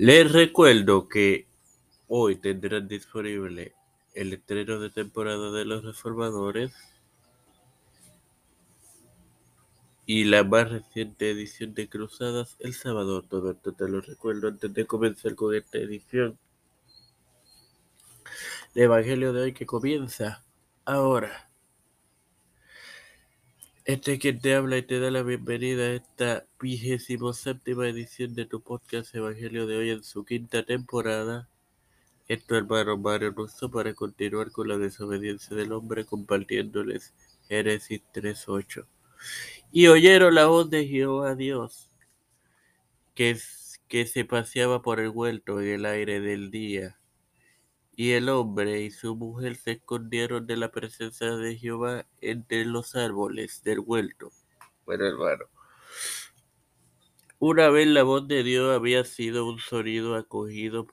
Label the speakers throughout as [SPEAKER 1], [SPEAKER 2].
[SPEAKER 1] Les recuerdo que hoy tendrán disponible el estreno de temporada de Los Reformadores y la más reciente edición de Cruzadas el sábado. Todo esto te lo recuerdo antes de comenzar con esta edición de Evangelio de hoy que comienza ahora. Este es quien te habla y te da la bienvenida a esta vigésimo séptima edición de tu podcast Evangelio de hoy en su quinta temporada. Esto hermano Mario Russo para continuar con la desobediencia del hombre compartiéndoles Génesis 3.8. Y oyeron la voz de Jehová Dios que, que se paseaba por el huerto en el aire del día y el hombre y su mujer se escondieron de la presencia de Jehová entre los árboles del huerto. Bueno, hermano. Una vez la voz de Dios había sido un sonido acogido,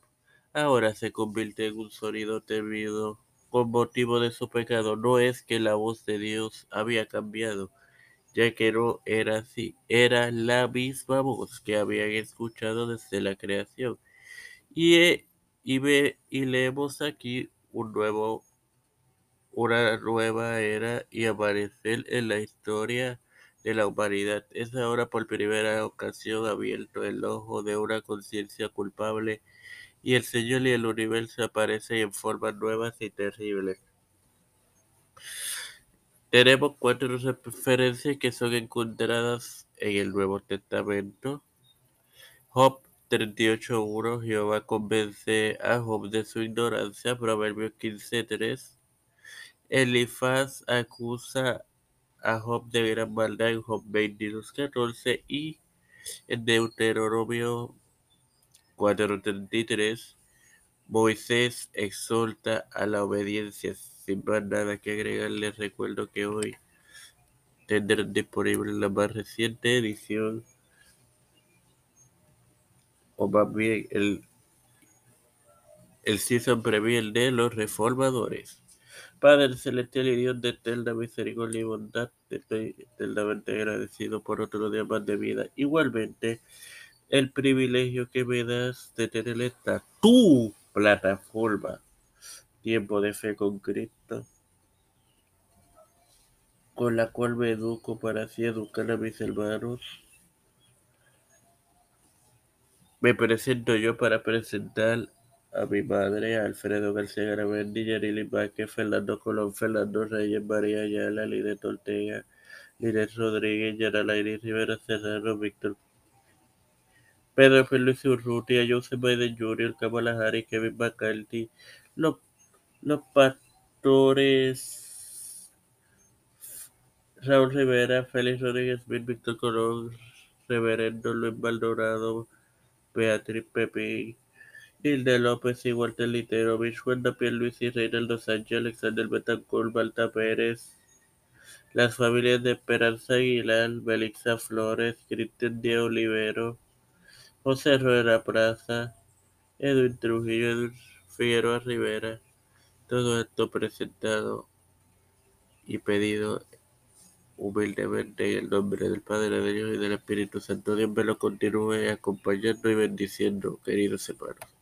[SPEAKER 1] ahora se convierte en un sonido temido con motivo de su pecado. No es que la voz de Dios había cambiado, ya que no era así, era la misma voz que habían escuchado desde la creación. Y y, ve, y leemos aquí un nuevo, una nueva era y aparecer en la historia de la humanidad. Es ahora por primera ocasión abierto el ojo de una conciencia culpable y el Señor y el universo aparecen en formas nuevas y terribles. Tenemos cuatro referencias que son encontradas en el Nuevo Testamento. Job 38.1 Jehová convence a Job de su ignorancia. Proverbios 15.3 Elifaz acusa a Job de gran maldad en Job 22.14 y en Deuteronomio 4.33 Moisés exhorta a la obediencia. Sin más nada que agregar, les recuerdo que hoy tendrán disponible la más reciente edición más bien el, el season preview de los reformadores. Padre celestial y Dios de eterna misericordia y bondad, estoy eternamente agradecido por otro día más de vida. Igualmente, el privilegio que me das de tener esta tu plataforma, Tiempo de Fe con Cristo, con la cual me educo para así educar a mis hermanos Me presento yo para presentar a mi madre, Alfredo García Garamendi, Yarili Vázquez, Fernando Colón, Fernando Reyes, María Ayala, Linet Ortega, Linet Rodríguez, Yaralairi Rivera Serrano, Víctor Pedro Félix Urrutia, Joseph Biden Jr., Kamala Harris, Kevin McCarthy, los, los pastores Raúl Rivera, Félix Rodríguez Víctor Colón, Reverendo Luis Maldonado, Beatriz Pepe, Hilda López y Walter Litero, Vishwanda Luis y Reinaldo Sánchez, Alexander Betancourt, Balta Pérez, las familias de Esperanza Aguilar, Belixa Flores, Cristian Diego Olivero, José Rueda Plaza, Edwin Trujillo, Edwin Figueroa Rivera, todo esto presentado y pedido humildemente en el nombre del Padre de Dios y del Espíritu Santo. Dios me lo continúe acompañando y bendiciendo, queridos hermanos.